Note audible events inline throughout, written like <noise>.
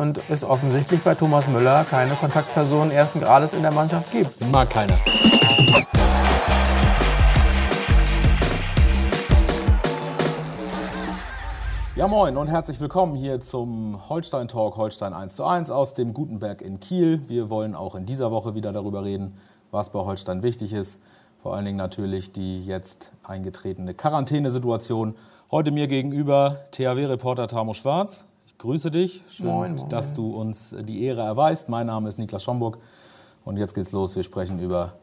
und es offensichtlich bei Thomas Müller keine Kontaktpersonen ersten Grades in der Mannschaft gibt. Mag keiner. Ja, moin und herzlich willkommen hier zum Holstein Talk Holstein 1 zu 1 aus dem Gutenberg in Kiel. Wir wollen auch in dieser Woche wieder darüber reden, was bei Holstein wichtig ist. Vor allen Dingen natürlich die jetzt eingetretene Quarantänesituation. Heute mir gegenüber THW-Reporter Tamo Schwarz. Ich grüße dich. Schön, moin, moin. dass du uns die Ehre erweist. Mein Name ist Niklas Schomburg und jetzt geht's los. Wir sprechen über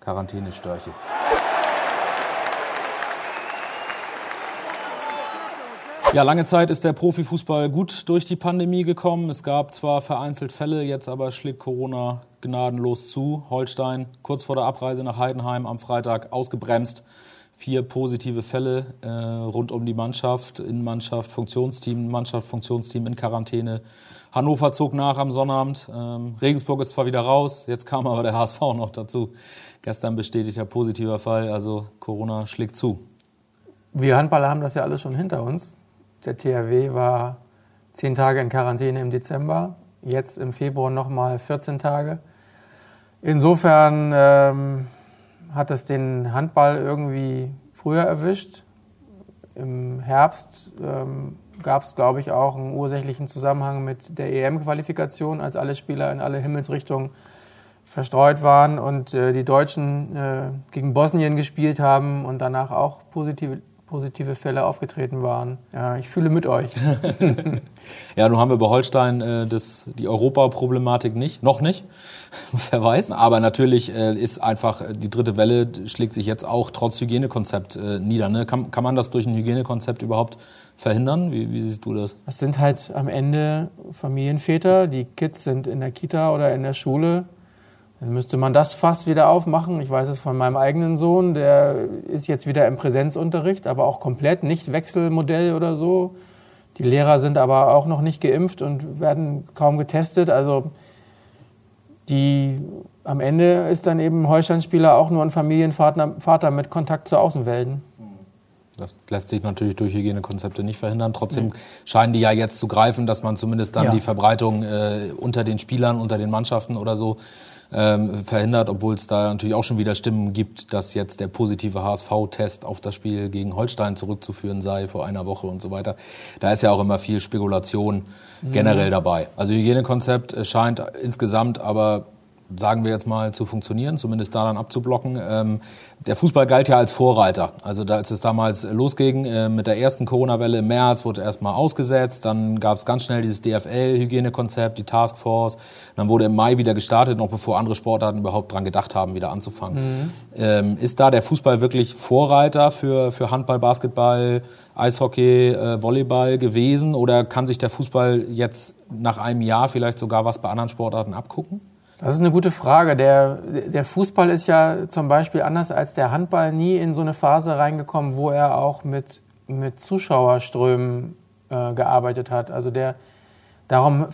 Quarantänestörche. Ja, lange Zeit ist der Profifußball gut durch die Pandemie gekommen. Es gab zwar vereinzelt Fälle, jetzt aber schlägt Corona gnadenlos zu. Holstein kurz vor der Abreise nach Heidenheim am Freitag ausgebremst. Vier positive Fälle äh, rund um die Mannschaft, Innenmannschaft, Funktionsteam, Mannschaft, Funktionsteam in Quarantäne. Hannover zog nach am Sonnabend. Ähm, Regensburg ist zwar wieder raus, jetzt kam aber der HSV noch dazu. Gestern bestätigter positiver Fall, also Corona schlägt zu. Wir Handballer haben das ja alles schon hinter uns. Der THW war zehn Tage in Quarantäne im Dezember, jetzt im Februar nochmal 14 Tage. Insofern ähm, hat es den Handball irgendwie früher erwischt. Im Herbst ähm, gab es, glaube ich, auch einen ursächlichen Zusammenhang mit der EM-Qualifikation, als alle Spieler in alle Himmelsrichtungen verstreut waren und äh, die Deutschen äh, gegen Bosnien gespielt haben und danach auch positive positive Fälle aufgetreten waren. Ja, ich fühle mit euch. <laughs> ja, nun haben wir bei Holstein äh, das, die Europaproblematik nicht, noch nicht, <laughs> wer weiß. Aber natürlich äh, ist einfach, äh, die dritte Welle schlägt sich jetzt auch trotz Hygienekonzept äh, nieder. Ne? Kann, kann man das durch ein Hygienekonzept überhaupt verhindern? Wie, wie siehst du das? Es sind halt am Ende Familienväter, die Kids sind in der Kita oder in der Schule dann müsste man das fast wieder aufmachen. Ich weiß es von meinem eigenen Sohn, der ist jetzt wieder im Präsenzunterricht, aber auch komplett nicht Wechselmodell oder so. Die Lehrer sind aber auch noch nicht geimpft und werden kaum getestet. Also die, am Ende ist dann eben Holstein-Spieler auch nur ein Familienvater Vater mit Kontakt zur Außenwelt. Das lässt sich natürlich durch Hygienekonzepte nicht verhindern. Trotzdem mhm. scheinen die ja jetzt zu greifen, dass man zumindest dann ja. die Verbreitung äh, unter den Spielern, unter den Mannschaften oder so ähm, verhindert, obwohl es da natürlich auch schon wieder Stimmen gibt, dass jetzt der positive HSV-Test auf das Spiel gegen Holstein zurückzuführen sei vor einer Woche und so weiter. Da ist ja auch immer viel Spekulation mhm. generell dabei. Also Hygienekonzept scheint insgesamt aber sagen wir jetzt mal, zu funktionieren, zumindest daran abzublocken. Ähm, der Fußball galt ja als Vorreiter. Also als es damals losging äh, mit der ersten Corona-Welle im März, wurde erstmal ausgesetzt. Dann gab es ganz schnell dieses DFL-Hygienekonzept, die Taskforce. Dann wurde im Mai wieder gestartet, noch bevor andere Sportarten überhaupt dran gedacht haben, wieder anzufangen. Mhm. Ähm, ist da der Fußball wirklich Vorreiter für, für Handball, Basketball, Eishockey, äh, Volleyball gewesen? Oder kann sich der Fußball jetzt nach einem Jahr vielleicht sogar was bei anderen Sportarten abgucken? Das ist eine gute Frage. Der, der Fußball ist ja zum Beispiel anders als der Handball nie in so eine Phase reingekommen, wo er auch mit, mit Zuschauerströmen äh, gearbeitet hat. Also der, darum,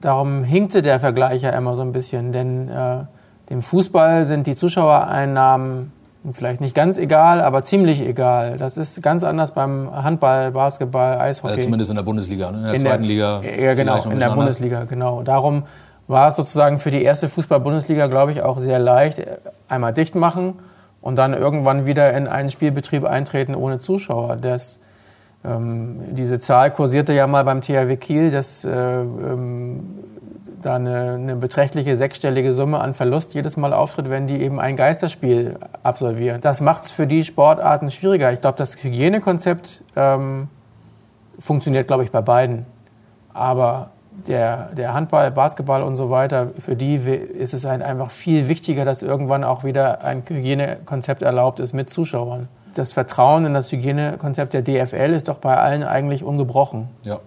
darum hinkte der Vergleich ja immer so ein bisschen, denn äh, dem Fußball sind die Zuschauereinnahmen vielleicht nicht ganz egal, aber ziemlich egal. Das ist ganz anders beim Handball, Basketball, Eishockey. Äh, zumindest in der Bundesliga, ne? in der in zweiten der, Liga. Ja, genau, in der Bundesliga, genau. Darum war es sozusagen für die erste Fußball-Bundesliga, glaube ich, auch sehr leicht. Einmal dicht machen und dann irgendwann wieder in einen Spielbetrieb eintreten ohne Zuschauer. Das, ähm, diese Zahl kursierte ja mal beim THW Kiel, dass äh, ähm, da eine, eine, beträchtliche sechsstellige Summe an Verlust jedes Mal auftritt, wenn die eben ein Geisterspiel absolvieren. Das macht es für die Sportarten schwieriger. Ich glaube, das Hygienekonzept ähm, funktioniert, glaube ich, bei beiden. Aber der, der Handball, Basketball und so weiter, für die ist es halt einfach viel wichtiger, dass irgendwann auch wieder ein Hygienekonzept erlaubt ist mit Zuschauern. Das Vertrauen in das Hygienekonzept der DFL ist doch bei allen eigentlich ungebrochen. Ja.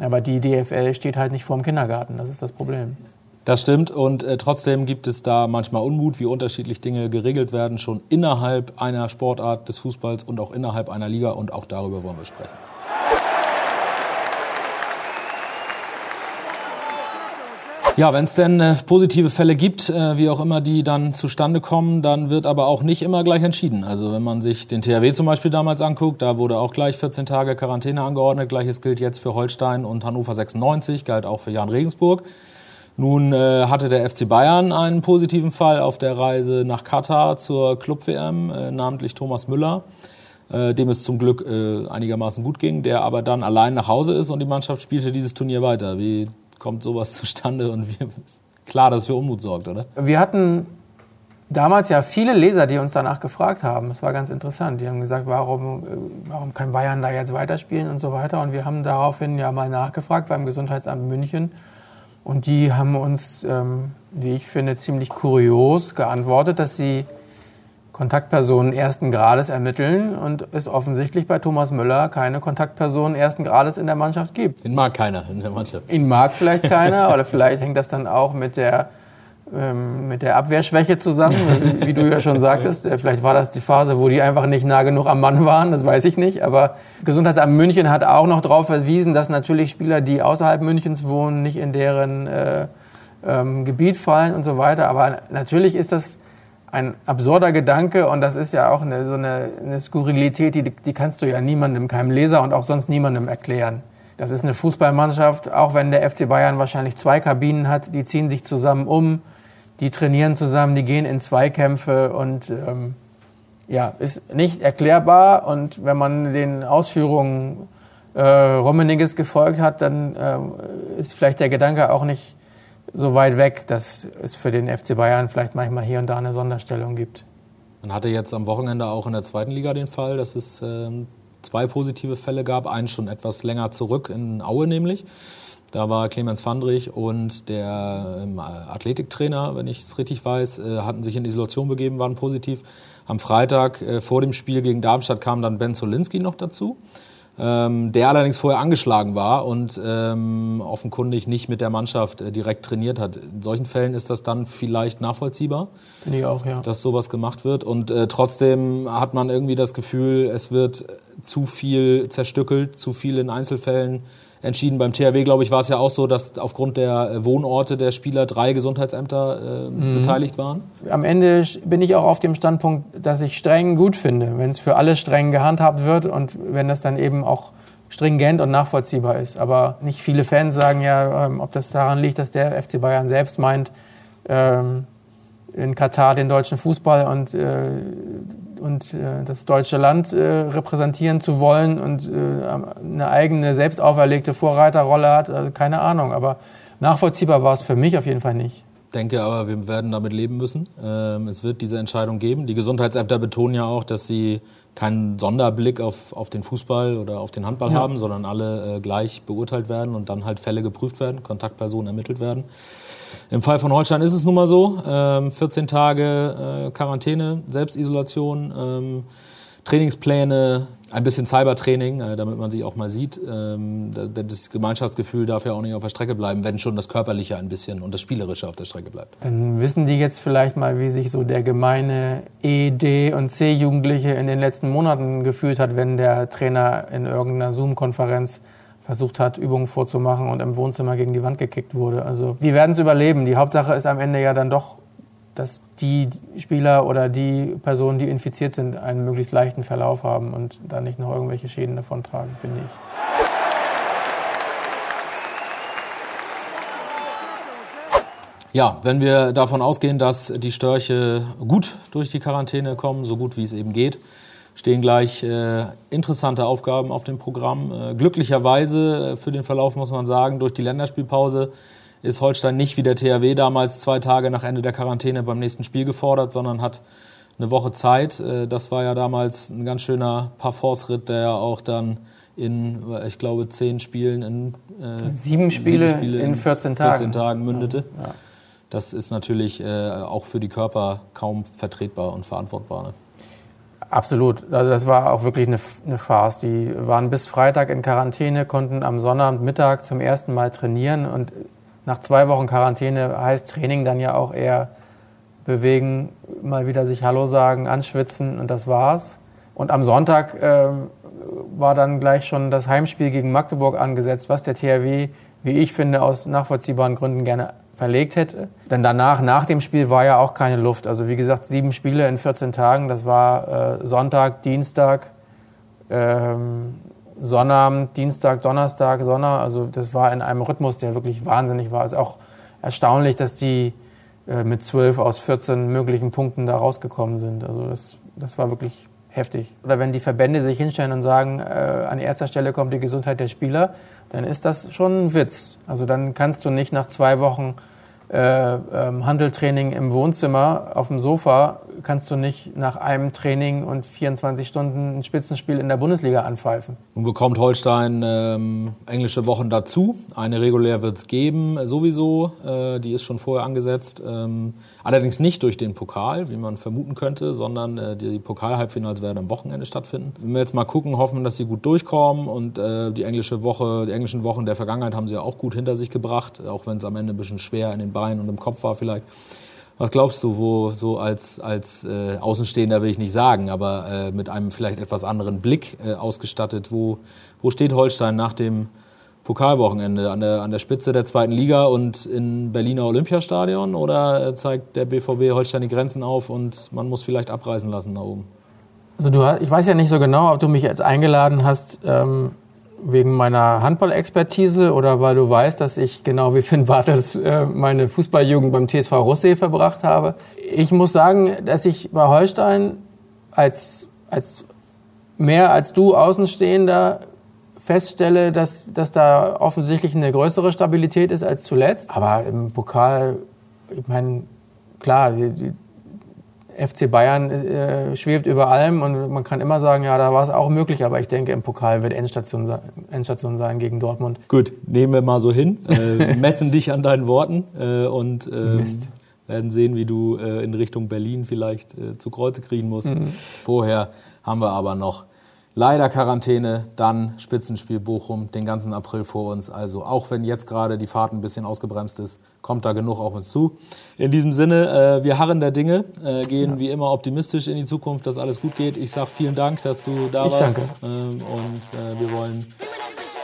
Aber die DFL steht halt nicht vor dem Kindergarten, das ist das Problem. Das stimmt und äh, trotzdem gibt es da manchmal Unmut, wie unterschiedlich Dinge geregelt werden, schon innerhalb einer Sportart des Fußballs und auch innerhalb einer Liga und auch darüber wollen wir sprechen. Ja, wenn es denn äh, positive Fälle gibt, äh, wie auch immer die dann zustande kommen, dann wird aber auch nicht immer gleich entschieden. Also wenn man sich den THW zum Beispiel damals anguckt, da wurde auch gleich 14 Tage Quarantäne angeordnet. Gleiches gilt jetzt für Holstein und Hannover 96, galt auch für Jan Regensburg. Nun äh, hatte der FC Bayern einen positiven Fall auf der Reise nach Katar zur Club-WM, äh, namentlich Thomas Müller, äh, dem es zum Glück äh, einigermaßen gut ging, der aber dann allein nach Hause ist und die Mannschaft spielte dieses Turnier weiter. Wie kommt sowas <laughs> zustande und wie, klar, dass es für Unmut sorgt, oder? Wir hatten damals ja viele Leser, die uns danach gefragt haben. Das war ganz interessant. Die haben gesagt, warum, warum kann Bayern da jetzt weiterspielen und so weiter. Und wir haben daraufhin ja mal nachgefragt beim Gesundheitsamt München. Und die haben uns, ähm, wie ich finde, ziemlich kurios geantwortet, dass sie Kontaktpersonen ersten Grades ermitteln und es offensichtlich bei Thomas Müller keine Kontaktpersonen ersten Grades in der Mannschaft gibt. Ihn mag keiner in der Mannschaft. Ihn mag vielleicht keiner <laughs> oder vielleicht hängt das dann auch mit der, ähm, mit der Abwehrschwäche zusammen, wie, wie du ja schon sagtest. Äh, vielleicht war das die Phase, wo die einfach nicht nah genug am Mann waren, das weiß ich nicht. Aber Gesundheitsamt München hat auch noch darauf verwiesen, dass natürlich Spieler, die außerhalb Münchens wohnen, nicht in deren äh, ähm, Gebiet fallen und so weiter. Aber natürlich ist das ein absurder Gedanke und das ist ja auch eine, so eine, eine Skurrilität, die, die kannst du ja niemandem, keinem Leser und auch sonst niemandem erklären. Das ist eine Fußballmannschaft, auch wenn der FC Bayern wahrscheinlich zwei Kabinen hat, die ziehen sich zusammen um, die trainieren zusammen, die gehen in Zweikämpfe und ähm, ja, ist nicht erklärbar und wenn man den Ausführungen äh, Rummeniges gefolgt hat, dann äh, ist vielleicht der Gedanke auch nicht so weit weg, dass es für den FC Bayern vielleicht manchmal hier und da eine Sonderstellung gibt. Man hatte jetzt am Wochenende auch in der zweiten Liga den Fall, dass es äh, zwei positive Fälle gab. Einen schon etwas länger zurück in Aue nämlich. Da war Clemens Fandrich und der ähm, Athletiktrainer, wenn ich es richtig weiß, äh, hatten sich in Isolation begeben, waren positiv. Am Freitag äh, vor dem Spiel gegen Darmstadt kam dann Ben Zolinski noch dazu ähm, der allerdings vorher angeschlagen war und ähm, offenkundig nicht mit der Mannschaft äh, direkt trainiert hat. In solchen Fällen ist das dann vielleicht nachvollziehbar, Finde ich auch, ja. dass sowas gemacht wird. Und äh, trotzdem hat man irgendwie das Gefühl, es wird zu viel zerstückelt, zu viel in Einzelfällen entschieden. Beim THW, glaube ich, war es ja auch so, dass aufgrund der äh, Wohnorte der Spieler drei Gesundheitsämter äh, mhm. beteiligt waren. Am Ende bin ich auch auf dem Standpunkt, dass ich streng gut finde, wenn es für alle streng gehandhabt wird und wenn das dann eben auch stringent und nachvollziehbar ist. Aber nicht viele Fans sagen ja, ähm, ob das daran liegt, dass der FC Bayern selbst meint, ähm, in Katar den deutschen Fußball und, äh, und äh, das deutsche Land äh, repräsentieren zu wollen und äh, eine eigene selbst auferlegte Vorreiterrolle hat. Also keine Ahnung, aber nachvollziehbar war es für mich auf jeden Fall nicht. Ich denke aber, wir werden damit leben müssen. Ähm, es wird diese Entscheidung geben. Die Gesundheitsämter betonen ja auch, dass sie keinen Sonderblick auf, auf den Fußball oder auf den Handball ja. haben, sondern alle äh, gleich beurteilt werden und dann halt Fälle geprüft werden, Kontaktpersonen ermittelt werden. Im Fall von Holstein ist es nun mal so. Ähm, 14 Tage äh, Quarantäne, Selbstisolation, ähm, Trainingspläne, ein bisschen Cybertraining, äh, damit man sich auch mal sieht. Ähm, das Gemeinschaftsgefühl darf ja auch nicht auf der Strecke bleiben, wenn schon das Körperliche ein bisschen und das Spielerische auf der Strecke bleibt. Dann wissen die jetzt vielleicht mal, wie sich so der gemeine E, D und C-Jugendliche in den letzten Monaten gefühlt hat, wenn der Trainer in irgendeiner Zoom-Konferenz versucht hat, Übungen vorzumachen und im Wohnzimmer gegen die Wand gekickt wurde. Also die werden es überleben. Die Hauptsache ist am Ende ja dann doch, dass die Spieler oder die Personen, die infiziert sind, einen möglichst leichten Verlauf haben und da nicht noch irgendwelche Schäden davontragen, finde ich. Ja, wenn wir davon ausgehen, dass die Störche gut durch die Quarantäne kommen, so gut wie es eben geht, stehen gleich äh, interessante Aufgaben auf dem Programm. Äh, glücklicherweise äh, für den Verlauf muss man sagen, durch die Länderspielpause ist Holstein nicht wie der THW damals zwei Tage nach Ende der Quarantäne beim nächsten Spiel gefordert, sondern hat eine Woche Zeit. Äh, das war ja damals ein ganz schöner Parforce-Ritt, der ja auch dann in, ich glaube, zehn Spielen in äh, sieben, Spiele sieben, Spiele in 14 Tagen, 14 Tagen mündete. Ja. Das ist natürlich äh, auch für die Körper kaum vertretbar und verantwortbar. Ne? Absolut. Also das war auch wirklich eine, eine Farce. Die waren bis Freitag in Quarantäne, konnten am Sonnabendmittag zum ersten Mal trainieren. Und nach zwei Wochen Quarantäne heißt Training dann ja auch eher bewegen, mal wieder sich Hallo sagen, anschwitzen und das war's. Und am Sonntag äh, war dann gleich schon das Heimspiel gegen Magdeburg angesetzt, was der THW, wie ich finde, aus nachvollziehbaren Gründen gerne verlegt hätte. Denn danach, nach dem Spiel, war ja auch keine Luft. Also wie gesagt, sieben Spiele in 14 Tagen. Das war äh, Sonntag, Dienstag, ähm, Sonnabend, Dienstag, Donnerstag, Sonntag. Also das war in einem Rhythmus, der wirklich wahnsinnig war. Es ist auch erstaunlich, dass die äh, mit 12 aus 14 möglichen Punkten da rausgekommen sind. Also das, das war wirklich heftig. Oder wenn die Verbände sich hinstellen und sagen, äh, an erster Stelle kommt die Gesundheit der Spieler, dann ist das schon ein Witz. Also dann kannst du nicht nach zwei Wochen äh, ähm, Handeltraining im Wohnzimmer auf dem Sofa kannst du nicht nach einem Training und 24 Stunden ein Spitzenspiel in der Bundesliga anpfeifen. Nun bekommt Holstein ähm, englische Wochen dazu. Eine regulär wird es geben, sowieso. Äh, die ist schon vorher angesetzt. Ähm, allerdings nicht durch den Pokal, wie man vermuten könnte, sondern äh, die Pokal-Halbfinals werden am Wochenende stattfinden. Wenn wir jetzt mal gucken, hoffen, dass sie gut durchkommen und äh, die englische Woche, die englischen Wochen der Vergangenheit haben sie ja auch gut hinter sich gebracht, auch wenn es am Ende ein bisschen schwer in den Beinen und im Kopf war vielleicht. Was glaubst du, wo so als, als äh, Außenstehender will ich nicht sagen, aber äh, mit einem vielleicht etwas anderen Blick äh, ausgestattet, wo, wo steht Holstein nach dem Pokalwochenende? An der, an der Spitze der zweiten Liga und in Berliner Olympiastadion oder äh, zeigt der BVB Holstein die Grenzen auf und man muss vielleicht abreisen lassen da oben? Also du, ich weiß ja nicht so genau, ob du mich jetzt eingeladen hast, ähm, wegen meiner Handball-Expertise oder weil du weißt, dass ich genau wie Finn Bartels äh, meine Fußballjugend beim TSV Rossee verbracht habe. Ich muss sagen, dass ich bei Holstein als, als mehr als du Außenstehender feststelle, dass, dass da offensichtlich eine größere Stabilität ist als zuletzt. Aber im Pokal, ich meine, klar, die, die, FC Bayern äh, schwebt über allem und man kann immer sagen, ja, da war es auch möglich, aber ich denke, im Pokal wird Endstation, Endstation sein gegen Dortmund. Gut, nehmen wir mal so hin, <laughs> äh, messen dich an deinen Worten äh, und ähm, werden sehen, wie du äh, in Richtung Berlin vielleicht äh, zu Kreuze kriegen musst. Mhm. Vorher haben wir aber noch Leider Quarantäne, dann Spitzenspiel Bochum, den ganzen April vor uns. Also auch wenn jetzt gerade die Fahrt ein bisschen ausgebremst ist, kommt da genug auf uns zu. In diesem Sinne, äh, wir harren der Dinge, äh, gehen ja. wie immer optimistisch in die Zukunft, dass alles gut geht. Ich sage vielen Dank, dass du da ich warst. Danke. Ähm, und äh, wir wollen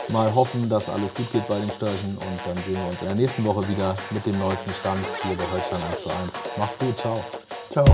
mal hoffen, dass alles gut geht bei den Störchen. Und dann sehen wir uns in der nächsten Woche wieder mit dem neuesten Stand hier bei Holstein 1 zu 1. Macht's gut, ciao. Ciao.